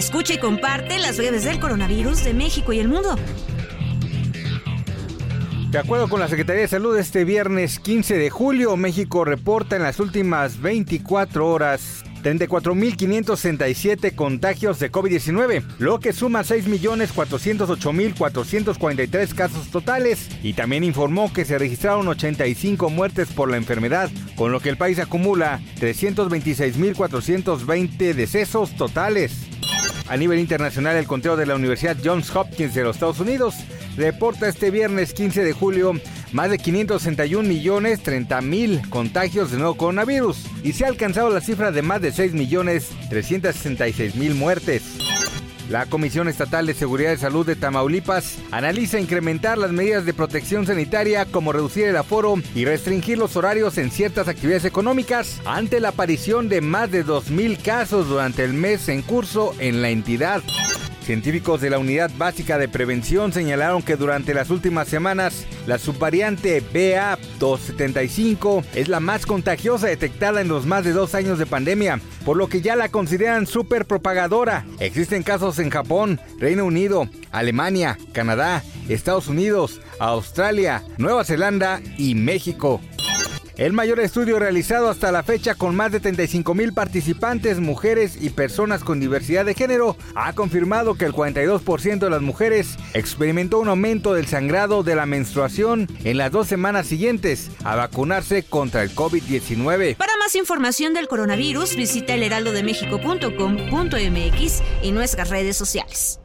Escucha y comparte las breves del coronavirus de México y el mundo. De acuerdo con la Secretaría de Salud, este viernes 15 de julio, México reporta en las últimas 24 horas 34.567 contagios de COVID-19, lo que suma 6.408.443 casos totales y también informó que se registraron 85 muertes por la enfermedad, con lo que el país acumula 326.420 decesos totales. A nivel internacional, el conteo de la Universidad Johns Hopkins de los Estados Unidos reporta este viernes 15 de julio más de 561 millones 30 mil contagios de nuevo coronavirus y se ha alcanzado la cifra de más de 6 millones 366 mil muertes. La Comisión Estatal de Seguridad de Salud de Tamaulipas analiza incrementar las medidas de protección sanitaria como reducir el aforo y restringir los horarios en ciertas actividades económicas ante la aparición de más de 2.000 casos durante el mes en curso en la entidad. Científicos de la Unidad Básica de Prevención señalaron que durante las últimas semanas la subvariante BA275 es la más contagiosa detectada en los más de dos años de pandemia, por lo que ya la consideran super propagadora. Existen casos en Japón, Reino Unido, Alemania, Canadá, Estados Unidos, Australia, Nueva Zelanda y México. El mayor estudio realizado hasta la fecha con más de 35 mil participantes, mujeres y personas con diversidad de género, ha confirmado que el 42% de las mujeres experimentó un aumento del sangrado de la menstruación en las dos semanas siguientes a vacunarse contra el COVID-19. Para más información del coronavirus, visita elheraldodemexico.com.mx y nuestras redes sociales.